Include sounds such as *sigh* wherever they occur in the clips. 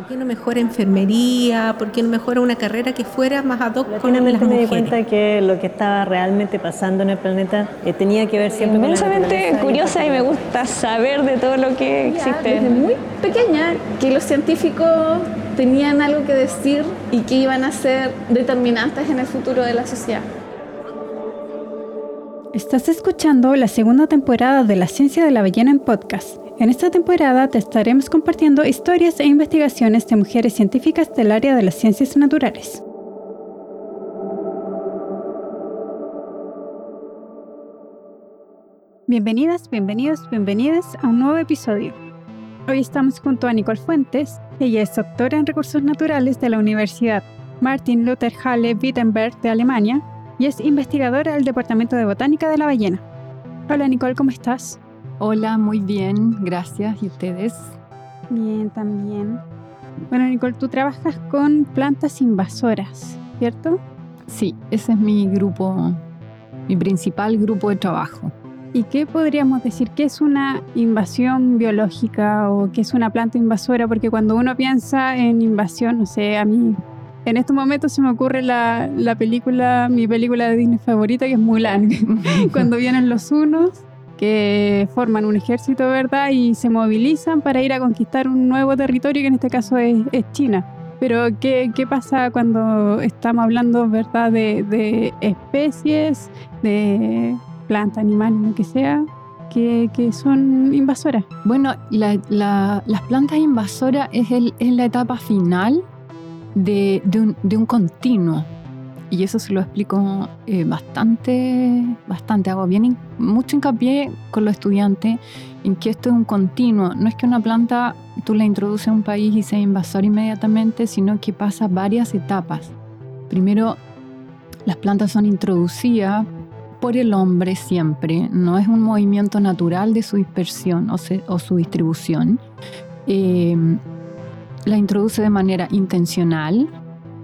¿Por qué no mejora enfermería? ¿Por qué no mejora una carrera que fuera más ad hoc con las mujeres? me di cuenta que lo que estaba realmente pasando en el planeta eh, tenía que ver siempre Inmensamente curiosa y me gusta saber de todo lo que existe. Desde muy pequeña que los científicos tenían algo que decir y que iban a ser determinantes en el futuro de la sociedad. Estás escuchando la segunda temporada de La Ciencia de la Ballena en podcast. En esta temporada te estaremos compartiendo historias e investigaciones de mujeres científicas del área de las ciencias naturales. Bienvenidas, bienvenidos, bienvenidas a un nuevo episodio. Hoy estamos junto a Nicole Fuentes. Ella es doctora en recursos naturales de la Universidad Martin Luther Halle Wittenberg de Alemania y es investigadora del Departamento de Botánica de la Ballena. Hola Nicole, ¿cómo estás? Hola, muy bien, gracias. ¿Y ustedes? Bien, también. Bueno, Nicole, tú trabajas con plantas invasoras, ¿cierto? Sí, ese es mi grupo, mi principal grupo de trabajo. ¿Y qué podríamos decir? ¿Qué es una invasión biológica o qué es una planta invasora? Porque cuando uno piensa en invasión, no sé, a mí en estos momentos se me ocurre la, película, mi película de Disney favorita, que es Mulan, *laughs* *laughs* cuando vienen los unos que forman un ejército, ¿verdad? Y se movilizan para ir a conquistar un nuevo territorio, que en este caso es, China. Pero, ¿qué, pasa cuando estamos hablando, ¿verdad?, de, especies, de plantas, animales, lo que sea, que, son invasoras. Bueno, las plantas invasoras es, el, es la etapa final de, un, continuo. Y eso se lo explico eh, bastante, bastante. Hago bien mucho hincapié con los estudiantes en que esto es un continuo. No es que una planta tú la introduces a un país y sea invasor inmediatamente, sino que pasa varias etapas. Primero, las plantas son introducidas por el hombre siempre, no es un movimiento natural de su dispersión o, su distribución. Eh, la introduce de manera intencional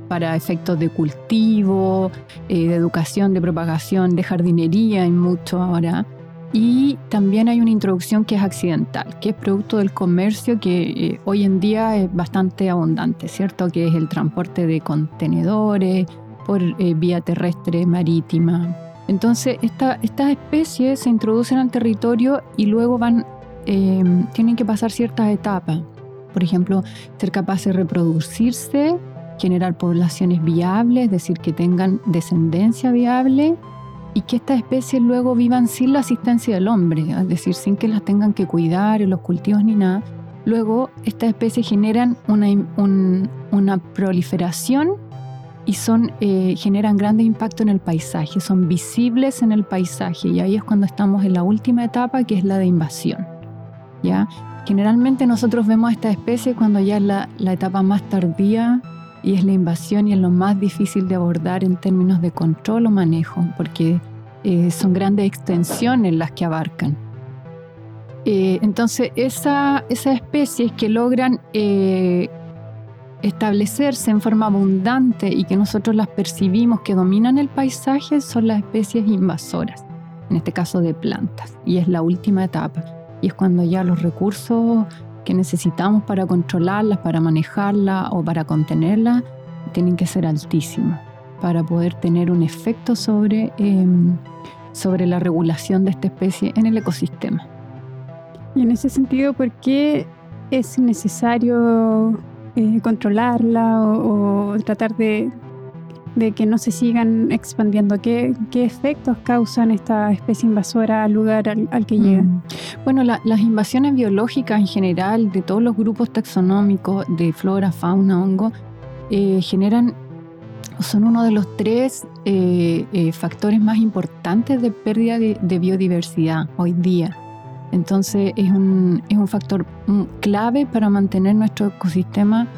para efectos de cultivo, eh, de educación, de propagación, de jardinería, hay mucho ahora. Y también hay una introducción que es accidental, que es producto del comercio que eh, hoy en día es bastante abundante, ¿cierto? Que es el transporte de contenedores por eh, vía terrestre, marítima. Entonces, estas especies se introducen al territorio y luego van, tienen que pasar ciertas etapas por ejemplo, ser capaz de reproducirse, generar poblaciones viables, es decir, que tengan descendencia viable y que estas especies luego vivan sin la asistencia del hombre, es decir, sin que las tengan que cuidar en los cultivos ni nada. Luego, estas especies generan una, una proliferación y son, eh, generan grande impacto en el paisaje, son visibles en el paisaje y ahí es cuando estamos en la última etapa que es la de invasión. ¿ya? Generalmente nosotros vemos esta especie cuando ya es la, etapa más tardía y es la invasión y es lo más difícil de abordar en términos de control o manejo, porque eh, son grandes extensiones las que abarcan. Eh, entonces, esas esa especies que logran eh, establecerse en forma abundante y que nosotros las percibimos que dominan el paisaje son las especies invasoras, en este caso de plantas, y es la última etapa y es cuando ya los recursos que necesitamos para controlarlas, para manejarla o para contenerla, tienen que ser altísimos para poder tener un efecto sobre, em, sobre la regulación de esta especie en el ecosistema. Y en ese sentido, ¿por qué es necesario eh, controlarla o tratar de, de que no se sigan expandiendo? ¿Qué, qué efectos causan esta especie invasora al lugar al, que llega? Mm. Bueno, las invasiones biológicas en general de todos los grupos taxonómicos de flora, fauna, hongo, eh, generan, son uno de los tres eh, eh, factores más importantes de pérdida de, de biodiversidad hoy día. Entonces es un, es un factor mm, clave para mantener nuestro ecosistema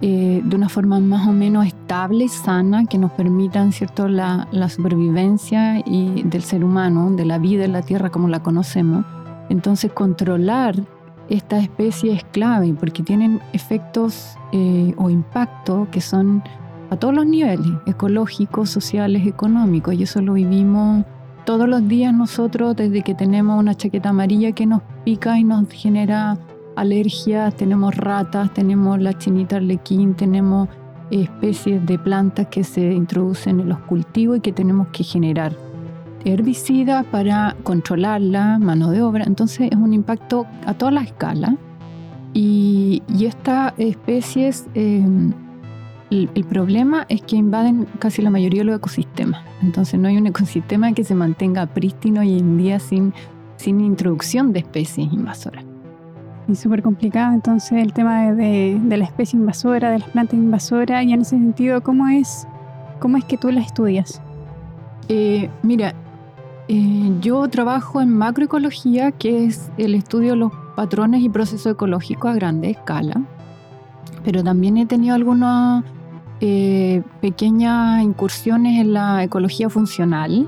eh, de una forma más o menos estable y sana que nos permitan ¿cierto? La, la, supervivencia y del ser humano, de la vida en la Tierra como la conocemos. Entonces controlar esta especie es clave porque tienen efectos eh, o impactos que son a todos los niveles, ecológicos, sociales, económicos, y eso lo vivimos todos los días nosotros desde que tenemos una chaqueta amarilla que nos pica y nos genera alergias, tenemos ratas, tenemos la chinita arlequín, tenemos especies de plantas que se introducen en los cultivos y que tenemos que generar herbicidas para controlarla, mano de obra. Entonces es un impacto a toda la escala. Y, estas especies, eh, el, el, problema es que invaden casi la mayoría de los ecosistemas. Entonces no hay un ecosistema que se mantenga prístino hoy en día sin, sin introducción de especies invasoras. Y súper complicado entonces el tema de, de, la especie invasora, de las plantas invasoras, y en ese sentido, ¿cómo es, cómo es que tú las estudias? Eh, mira, eh, yo trabajo en macroecología, que es el estudio de los patrones y procesos ecológicos a grande escala, pero también he tenido algunas eh, pequeñas incursiones en la ecología funcional,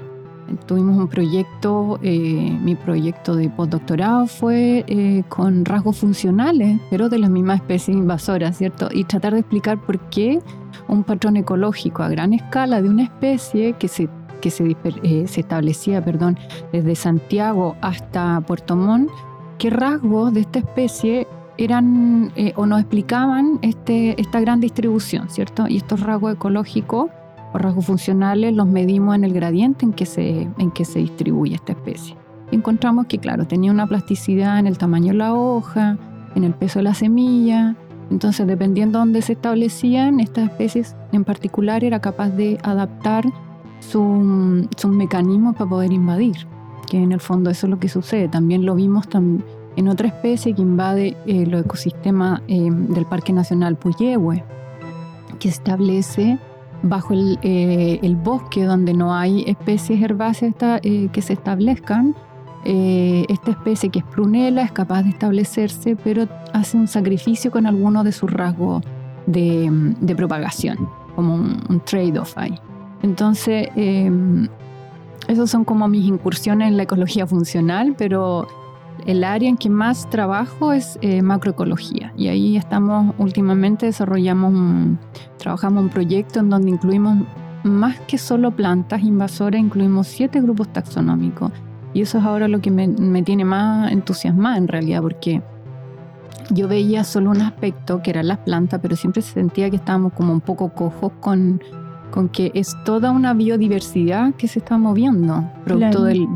tuvimos un proyecto, eh, mi proyecto de postdoctorado fue eh, con rasgos funcionales, pero de la misma especie invasora, ¿cierto? Y tratar de explicar por qué un patrón ecológico a gran escala de una especie que se, que se, eh, se establecía perdón, desde Santiago hasta Puerto Montt, qué rasgos de esta especie eran o nos explicaban este, esta gran distribución, ¿cierto? Y estos rasgos ecológicos los rasgos funcionales los medimos en el gradiente en que se, en que se distribuye esta especie. encontramos que, claro, tenía una plasticidad en el tamaño de la hoja, en el peso de la semilla. Entonces, dependiendo de dónde se establecían, estas especies en particular era capaz de adaptar sus su mecanismos para poder invadir, que en el fondo eso es lo que sucede. También lo vimos en otra especie que invade eh, los ecosistemas eh, del Parque Nacional Puyehue, que establece bajo eh, el, bosque donde no hay especies herbáceas eh, que se establezcan, eh, esta especie que es prunela es capaz de establecerse, pero hace un sacrificio con alguno de sus rasgos de, propagación, como un, trade-off ahí. Entonces, em, esos son como mis incursiones en la ecología funcional, pero el área en que más trabajo es eh, macroecología. Y ahí estamos últimamente desarrollamos un, trabajamos un proyecto en donde incluimos más que solo plantas invasoras, incluimos siete grupos taxonómicos. Y eso es ahora lo que me, tiene más entusiasmada en realidad porque yo veía solo un aspecto que eran las plantas, pero siempre sentía que estábamos como un poco cojos con con que es toda una biodiversidad que se está moviendo, producto del,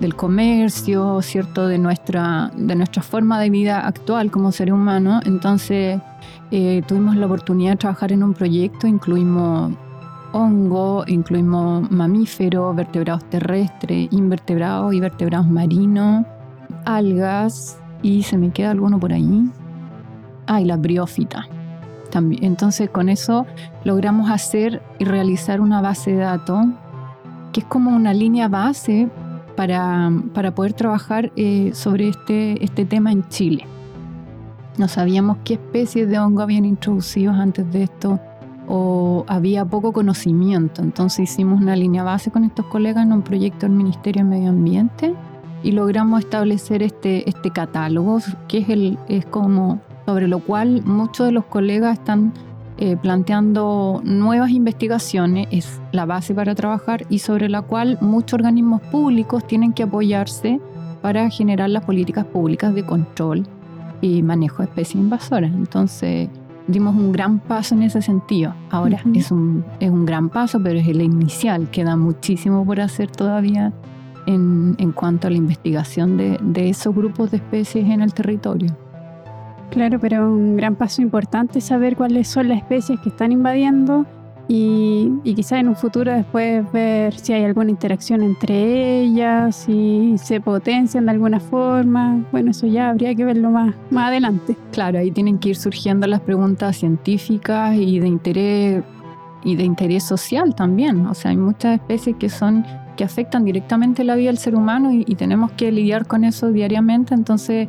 del, comercio, ¿cierto? De nuestra, de nuestra forma de vida actual como ser humano. Entonces, eh, tuvimos la oportunidad de trabajar en un proyecto, incluimos hongo, incluimos mamíferos, vertebrados terrestres, invertebrados y vertebrados marinos, algas, y se me queda alguno por ahí. Ah, y la briófita. Entonces con eso logramos hacer y realizar una base de datos que es como una línea base para, para poder trabajar eh, sobre este, este tema en Chile. No sabíamos qué especies de hongo habían introducido antes de esto o había poco conocimiento. Entonces hicimos una línea base con estos colegas en un proyecto del Ministerio de Medio Ambiente y logramos establecer este, este catálogo, que es, el, es como sobre lo cual muchos de los colegas están eh, planteando nuevas investigaciones, es la base para trabajar y sobre la cual muchos organismos públicos tienen que apoyarse para generar las políticas públicas de control y manejo de especies invasoras. Entonces, dimos un gran paso en ese sentido. Ahora es, un, es un gran paso, pero es el inicial. Queda muchísimo por hacer todavía en, en cuanto a la investigación de, de esos grupos de especies en el territorio. Claro, pero un gran paso importante es saber cuáles son las especies que están invadiendo y, y quizás en un futuro después ver si hay alguna interacción entre ellas, si se potencian de alguna forma. Bueno, eso ya habría que verlo más, más adelante. Claro, ahí tienen que ir surgiendo las preguntas científicas y de interés y de interés social también. O sea, hay muchas especies que son que afectan directamente la vida del ser humano y, y tenemos que lidiar con eso diariamente. Entonces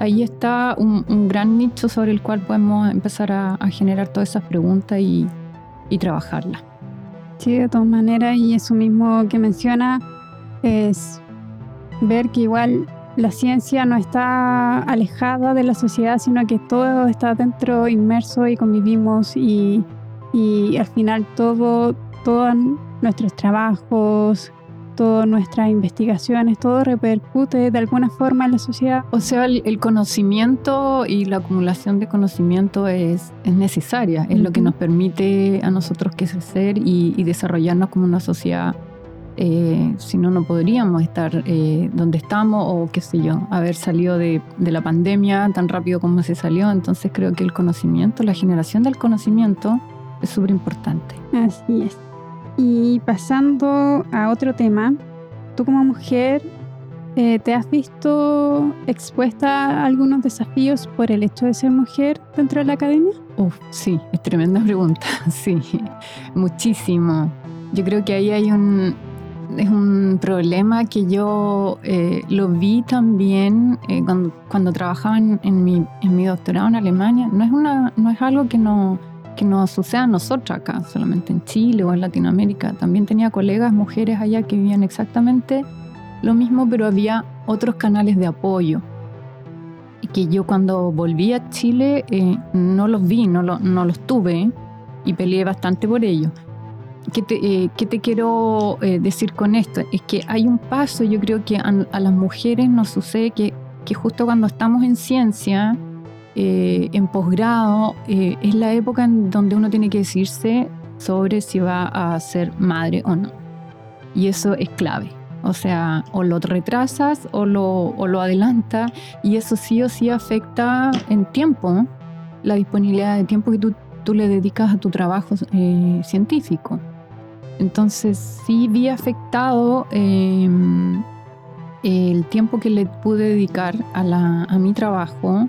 ahí está un, gran nicho sobre el cual podemos empezar a, generar todas esas preguntas y, y trabajarlas. Sí, de todas maneras, y eso mismo que menciona es ver que igual la ciencia no está alejada de la sociedad, sino que todo está dentro, inmerso y convivimos y, y al final todo, todos nuestros trabajos, conocimiento, nuestras investigaciones, todo repercute de alguna forma en la sociedad. O sea, el, el conocimiento y la acumulación de conocimiento es, es necesaria, es lo que nos permite a nosotros crecer y, y desarrollarnos como una sociedad. Eh, si no, no podríamos estar eh, donde estamos o qué sé yo, haber salido de, de la pandemia tan rápido como se salió. Entonces creo que el conocimiento, la generación del conocimiento es súper importante. Así es. Y pasando a otro tema, tú como mujer, eh, ¿te has visto expuesta a algunos desafíos por el hecho de ser mujer dentro de la academia? Uf, sí, es tremenda pregunta. *laughs* Sí, muchísimo. Yo creo que ahí hay un, es un problema que yo eh, lo vi también eh, cuando, trabajaba en, en mi, en mi doctorado en Alemania. No es, una, no es algo que, no, que nos suceda a nosotros acá, solamente en Chile o en Latinoamérica. También tenía colegas mujeres allá que vivían exactamente lo mismo, pero había otros canales de apoyo y que yo cuando volví a Chile eh, no los vi, no, lo- no los tuve y peleé bastante por ello. ¿Qué te, eh, qué te quiero eh, decir con esto? Es que hay un paso, yo creo que a, a las mujeres nos sucede que, que justo cuando estamos en ciencia, eh, en posgrado, eh, es la época en donde uno tiene que decirse sobre si va a ser madre o no. Y eso es clave. O sea, o lo retrasas o lo, o lo adelantas y eso sí o sí afecta en tiempo la disponibilidad de tiempo que tú, tú le dedicas a tu trabajo eh, científico. Entonces sí vi afectado eh, el tiempo que le pude dedicar a, la, a mi trabajo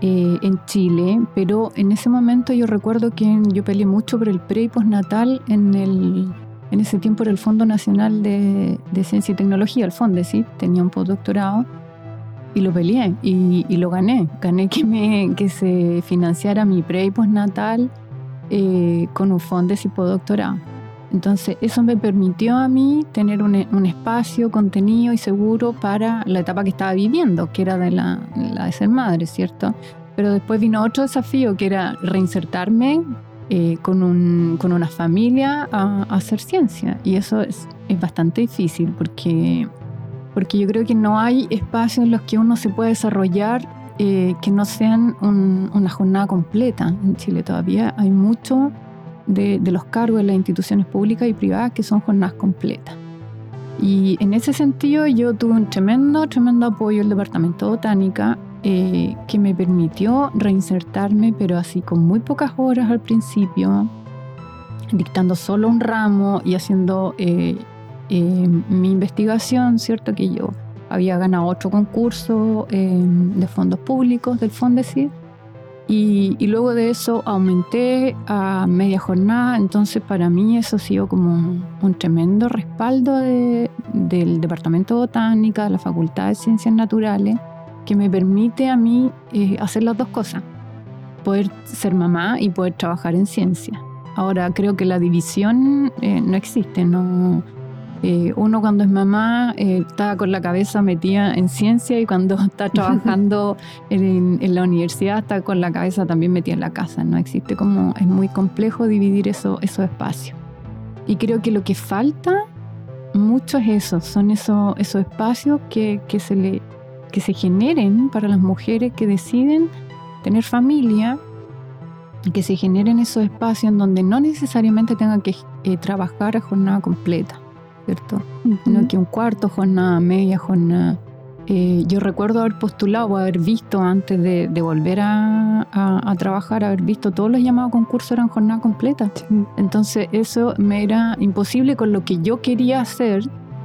eh, en Chile, pero en ese momento yo recuerdo que yo peleé mucho por el pre y postnatal en el en ese tiempo era el Fondo Nacional de, Ciencia y Tecnología, el FONDESIT, tenía un postdoctorado y lo peleé y, lo gané. Gané que, me, se financiara mi pre y postnatal eh, con un FONDESIT postdoctorado. Entonces eso me permitió a mí tener un, espacio, contenido y seguro para la etapa que estaba viviendo, que era de la, de ser madre, ¿cierto? Pero después vino otro desafío, que era reinsertarme eh, con, un, con, una familia a, hacer ciencia. Y eso es, es, bastante difícil porque, porque yo creo que no hay espacios en los que uno se pueda desarrollar eh, que no sean un, una jornada completa. En Chile todavía hay mucho de, los cargos de las instituciones públicas y privadas que son jornadas completas. Y en ese sentido yo tuve un tremendo, tremendo apoyo del Departamento de Botánica eh, que me permitió reinsertarme, pero así con muy pocas horas al principio, dictando solo un ramo y haciendo eh, eh, mi investigación, ¿cierto? Que yo había ganado otro concurso de fondos públicos del Fondesit y, luego de eso aumenté a media jornada, entonces para mí eso ha sido como un, un tremendo respaldo de, del Departamento de Botánica, de la Facultad de Ciencias Naturales, que me permite a mí eh, hacer las dos cosas, poder ser mamá y poder trabajar en ciencia. Ahora creo que la división eh, no existe, no, eh, uno cuando es mamá eh, está con la cabeza metida en ciencia y cuando *laughs* está trabajando *laughs* en, en, la universidad está con la cabeza también metida en la casa. No existe como, es muy complejo dividir eso, esos espacios. Y creo que lo que falta mucho es eso, son eso, esos espacios que, que, se le, que se generen para las mujeres que deciden tener familia y que se generen esos espacios en donde no necesariamente tengan que eh, trabajar a jornada completa. ¿Cierto? Uh -huh. Sino que un cuarto jornada, media jornada. Eh, yo recuerdo haber postulado o haber visto antes de, de volver a, a, a, trabajar, haber visto todos los llamados concursos eran jornada completa. Sí. Entonces eso me era imposible con lo que yo quería hacer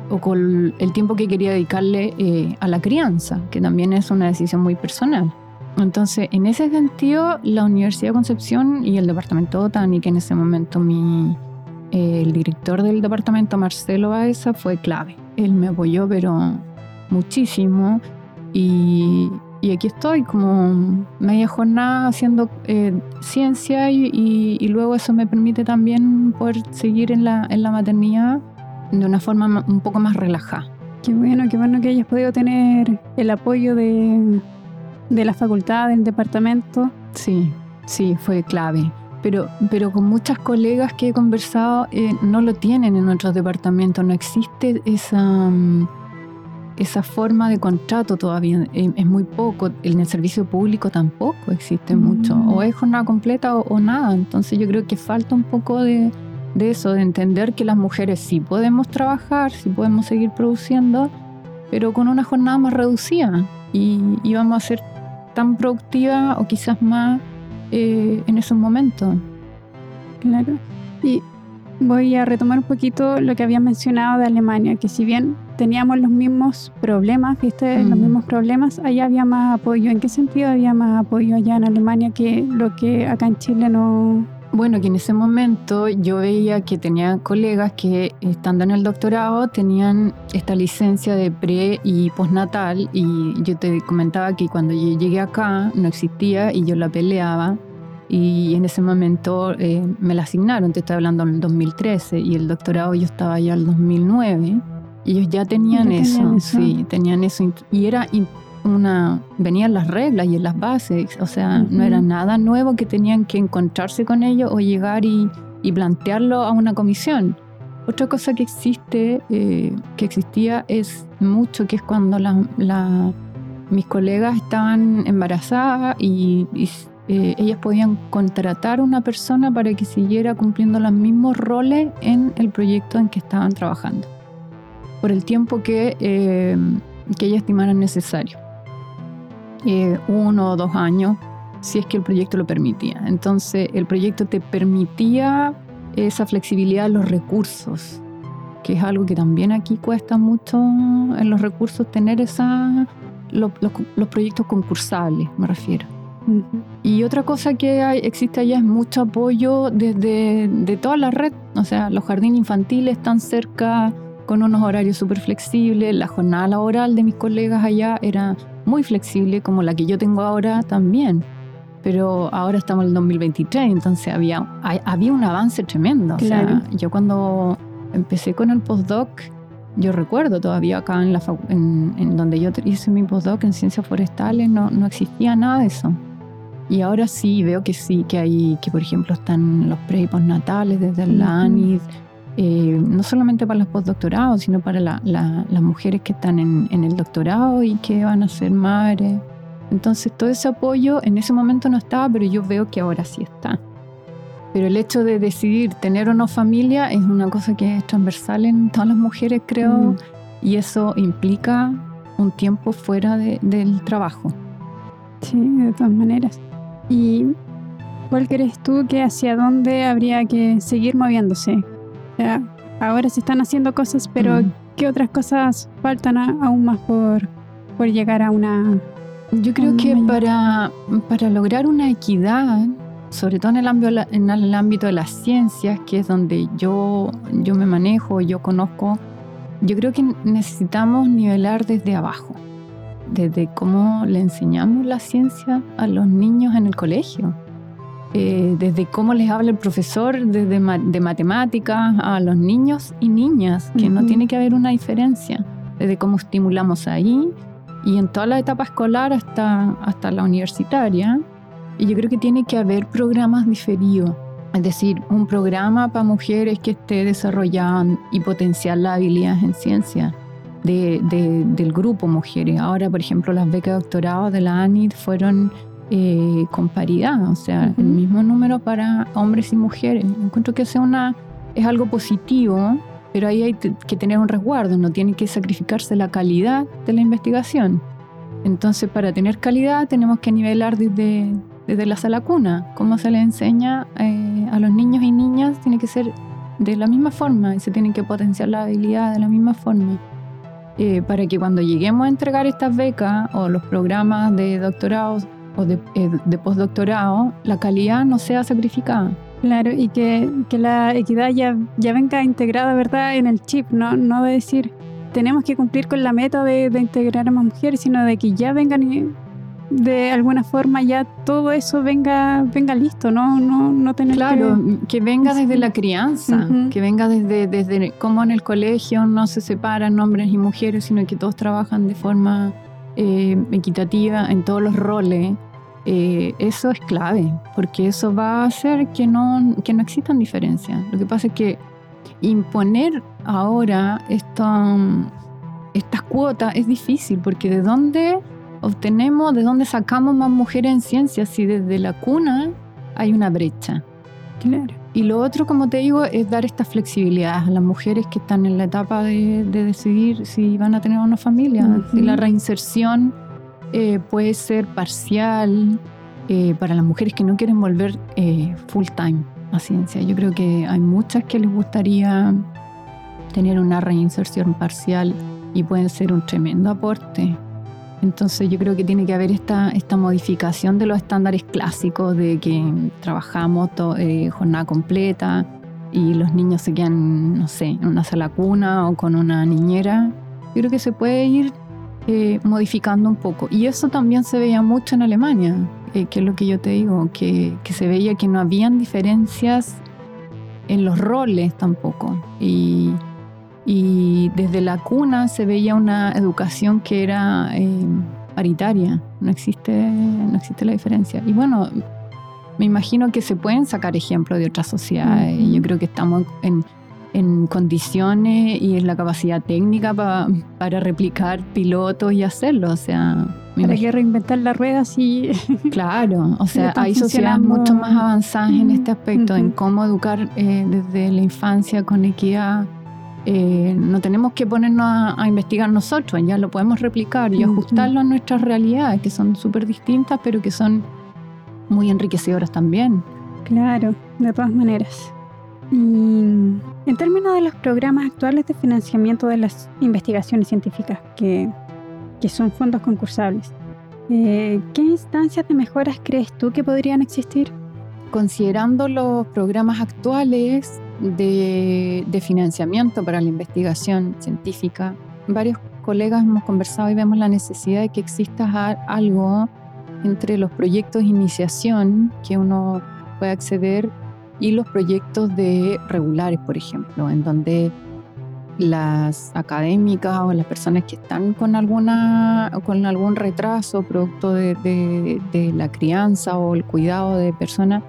o con el tiempo que quería dedicarle eh, a la crianza, que también es una decisión muy personal. Entonces, en ese sentido, la Universidad de Concepción y el Departamento de Botánica, en ese momento mi, el director del departamento, Marcelo Baeza, fue clave. Él me apoyó, pero muchísimo. Y, y aquí estoy como media jornada haciendo eh, ciencia y, y, y, luego eso me permite también poder seguir en la, en la maternidad de una forma un poco más relajada. Qué bueno, qué bueno que hayas podido tener el apoyo de, de la facultad, del departamento. Sí, sí, fue clave. Pero, pero con muchas colegas que he conversado eh, no lo tienen en otros departamentos, no existe esa, mm, esa forma de contrato todavía, eh, es muy poco, en el servicio público tampoco existe mucho, o es jornada completa o, o nada, entonces yo creo que falta un poco de, de eso, de entender que las mujeres sí podemos trabajar, sí podemos seguir produciendo, pero con una jornada más reducida y, y vamos a ser tan productivas o quizás más eh, en esos momentos. Claro. Y voy a retomar un poquito lo que había mencionado de Alemania, que si bien teníamos los mismos problemas, viste, los Mm. mismos problemas, allá había más apoyo. ¿En qué sentido había más apoyo allá en Alemania que lo que acá en Chile no... Bueno, que en ese momento yo veía que tenía colegas que estando en el doctorado tenían esta licencia de pre y postnatal y yo te comentaba que cuando yo llegué acá no existía y yo la peleaba y en ese momento eh, me la asignaron, te estoy hablando en el 2013 y el doctorado yo estaba ya en el 2009 y ellos ya tenían, Ya eso, tenían eso. sí, tenían eso y era una, venían las reglas y en las bases, o sea, no Ujú. era nada nuevo que tenían que encontrarse con ellos o llegar y, y plantearlo a una comisión. Otra cosa que existe, eh, que existía es mucho, que es cuando la- la- mis colegas estaban embarazadas y, y, eh, ellas podían contratar a una persona para que siguiera cumpliendo los mismos roles en el proyecto en que estaban trabajando, por el tiempo que, eh, que ellas estimaran necesario eh, uno o dos años, si es que el proyecto lo permitía. Entonces, el proyecto te permitía esa flexibilidad de los recursos, que es algo que también aquí cuesta mucho en los recursos tener esa, lo- los, los proyectos concursables, me refiero. Y otra cosa que hay- existe allá es mucho apoyo desde de toda la red. O sea, los jardines infantiles están cerca con unos horarios súper flexibles. La jornada laboral de mis colegas allá era muy flexible, como la que yo tengo ahora también. Pero ahora estamos en el 2023, entonces había, hay- había un avance tremendo. O sea, Claro. yo cuando empecé con el postdoc, yo recuerdo todavía acá en, la, en, en donde yo hice mi postdoc en ciencias forestales, no, no existía nada de eso. Y ahora sí, veo que sí, que hay, que por ejemplo están los pre y postnatales desde la ANID, eh, no solamente para los postdoctorados, sino para la- la- las mujeres que están en, en el doctorado y que van a ser madres. Entonces todo ese apoyo en ese momento no estaba, pero yo veo que ahora sí está. Pero el hecho de decidir tener o no familia es una cosa que es transversal en todas las mujeres, creo, Mm. y eso implica un tiempo fuera de- del trabajo. Sí, de todas maneras. ¿Y cuál crees tú que hacia dónde habría que seguir moviéndose? Ahora se están haciendo cosas, pero Mm. ¿qué otras cosas faltan a- aún más por, por llegar a una... Yo creo que mayor. para, para lograr una equidad, sobre todo en el, ámbito, en el ámbito de las ciencias, que es donde yo, yo me manejo, yo conozco, yo creo que necesitamos nivelar desde abajo, desde cómo le enseñamos la ciencia a los niños en el colegio, eh, desde cómo les habla el profesor desde ma- de matemáticas a los niños y niñas, que no Ujú. tiene que haber una diferencia, desde cómo estimulamos ahí y en toda la etapa escolar hasta, hasta la universitaria. Y yo creo que tiene que haber programas diferidos. Es decir, un programa para mujeres que esté desarrollando y potenciar las habilidades en ciencia de, de- del grupo mujeres. Ahora, por ejemplo, las becas de doctorado de la ANID fueron eh, con paridad, o sea, Ujú. el mismo número para hombres y mujeres. Encuentro que es una, es algo positivo, pero ahí hay que tener un resguardo, no tiene que sacrificarse la calidad de la investigación. Entonces, para tener calidad tenemos que nivelar desde, desde la sala cuna. Cómo se le enseña eh, a los niños y niñas tiene que ser de la misma forma y se tienen que potenciar la habilidad de la misma forma. Eh, para que cuando lleguemos a entregar estas becas o los programas de doctorado o de, eh, de postdoctorado, la calidad no sea sacrificada. Claro, y que, que la equidad ya, ya venga integrada, ¿verdad?, en el chip, no, no de decir tenemos que cumplir con la meta de, de integrar a más mujeres, sino de que ya vengan y de alguna forma ya todo eso venga, venga listo, no, no, no tener Claro, que... que venga desde la crianza, que venga desde, desde cómo en el colegio no se separan hombres y mujeres, sino que todos trabajan de forma eh, equitativa en todos los roles. eh, eso es clave, porque eso va a hacer que no, que no existan diferencias. Lo que pasa es que imponer ahora esta, estas cuotas es difícil, porque ¿de dónde obtenemos, de dónde sacamos más mujeres en ciencias si desde la cuna hay una brecha? Claro. Y lo otro, como te digo, es dar esta flexibilidad a las mujeres que están en la etapa de, de decidir si van a tener una familia. La reinserción eh, puede ser parcial eh, para las mujeres que no quieren volver eh, full time a ciencia. Yo creo que hay muchas que les gustaría tener una reinserción parcial y pueden ser un tremendo aporte. Entonces yo creo que tiene que haber esta, esta modificación de los estándares clásicos de que trabajamos eh, jornada completa y los niños se quedan, no sé, en una sala cuna o con una niñera. Yo creo que se puede ir eh, modificando un poco. Y eso también se veía mucho en Alemania, eh, que es lo que yo te digo, que, que se veía que no habían diferencias en los roles tampoco. Y desde la cuna se veía una educación que era eh, paritaria, no existe, no existe la diferencia. Y bueno, me imagino que se pueden sacar ejemplos de otras sociedades. Yo creo que estamos en, en condiciones y en la capacidad técnica pa- para replicar pilotos y hacerlo. O sea, me Para que reinventar la rueda si *laughs* Claro, o sea, hay sociedades mucho más avanzadas en este aspecto, en cómo educar eh, desde la infancia con equidad. Eh, no tenemos que ponernos a, a investigar nosotros, ya lo podemos replicar y ajustarlo a nuestras realidades, que son súper distintas, pero que son muy enriquecedoras también. Claro, de todas maneras. Y en términos de los programas actuales de financiamiento de las investigaciones científicas, que, que son fondos concursables, eh, ¿qué instancias de mejoras crees tú que podrían existir? Considerando los programas actuales de, financiamiento para la investigación científica, varios colegas hemos conversado y vemos la necesidad de que exista algo entre los proyectos de iniciación que uno puede acceder y los proyectos de regulares, por ejemplo, en donde las académicas o las personas que están con alguna con algún retraso producto de, de- de la crianza o el cuidado de personas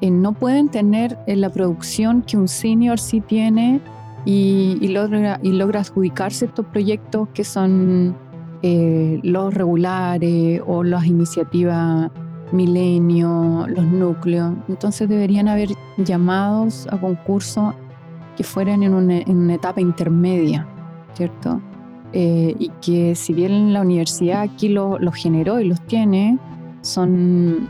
eh, no pueden tener eh, la producción que un senior sí tiene y, y logra, y logra adjudicarse estos proyectos que son eh, los regulares o las iniciativas milenio, los núcleos. Entonces deberían haber llamados a concurso que fueran en una, en una etapa intermedia, ¿cierto? Eh, y que si bien la universidad aquí lo- los generó y los tiene, son,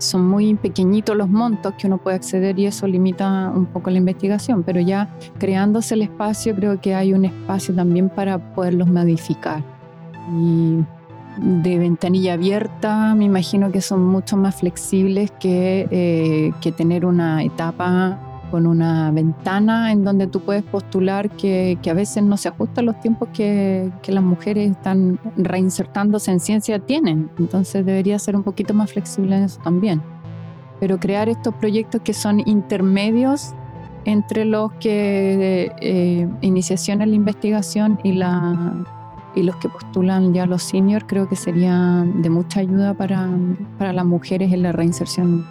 son muy pequeñitos los montos que uno puede acceder y eso limita un poco la investigación, pero ya creándose el espacio creo que hay un espacio también para poderlos modificar. Y de ventanilla abierta me imagino que son mucho más flexibles que, eh, que tener una etapa con una ventana en donde tú puedes postular que, a veces no se ajusta a los tiempos que, las mujeres están reinsertándose en ciencia tienen. Entonces debería ser un poquito más flexible en eso también. Pero crear estos proyectos que son intermedios entre los que eh, iniciación en la investigación y, la, y los que postulan ya los seniors creo que sería de mucha ayuda para las mujeres en la reinserción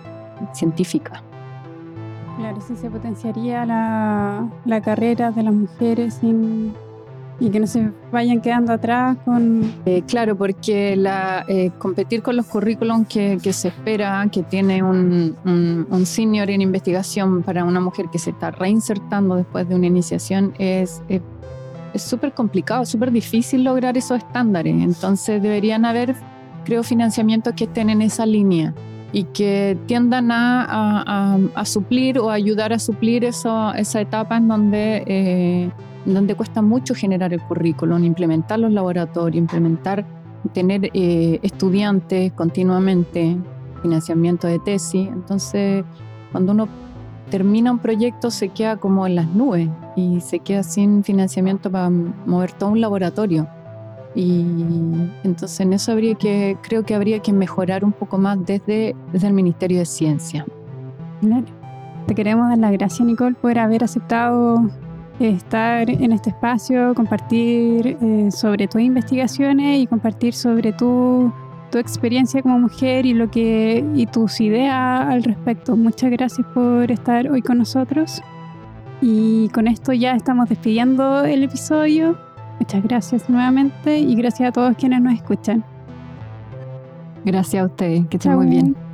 científica. Claro, sí se potenciaría la, la carrera de las mujeres y que no se vayan quedando atrás con... Eh, claro, porque la, eh, competir con los currículums que, que se espera, que tiene un, un- senior en investigación para una mujer que se está reinsertando después de una iniciación, es es- es súper complicado, súper difícil lograr esos estándares. Entonces deberían haber, creo, financiamientos que estén en esa línea y que tiendan a, suplir o ayudar a suplir esa etapa en donde... eh, donde cuesta mucho generar el currículum, implementar los laboratorios, implementar, tener eh, estudiantes continuamente, financiamiento de tesis. Entonces, cuando uno termina un proyecto se queda como en las nubes y se queda sin financiamiento para mover todo un laboratorio. Y entonces en eso habría que, creo que habría que mejorar un poco más desde, desde el Ministerio de Ciencia. Claro. Te queremos dar las gracias, Nicole, por haber aceptado eh, estar en este espacio, compartir eh, sobre tus investigaciones y compartir sobre tu tu experiencia como mujer y lo que y tus ideas al respecto. Muchas gracias por estar hoy con nosotros. Y con esto ya estamos despidiendo el episodio. Muchas gracias nuevamente y gracias a todos quienes nos escuchan. Gracias a ustedes, que estén muy bien.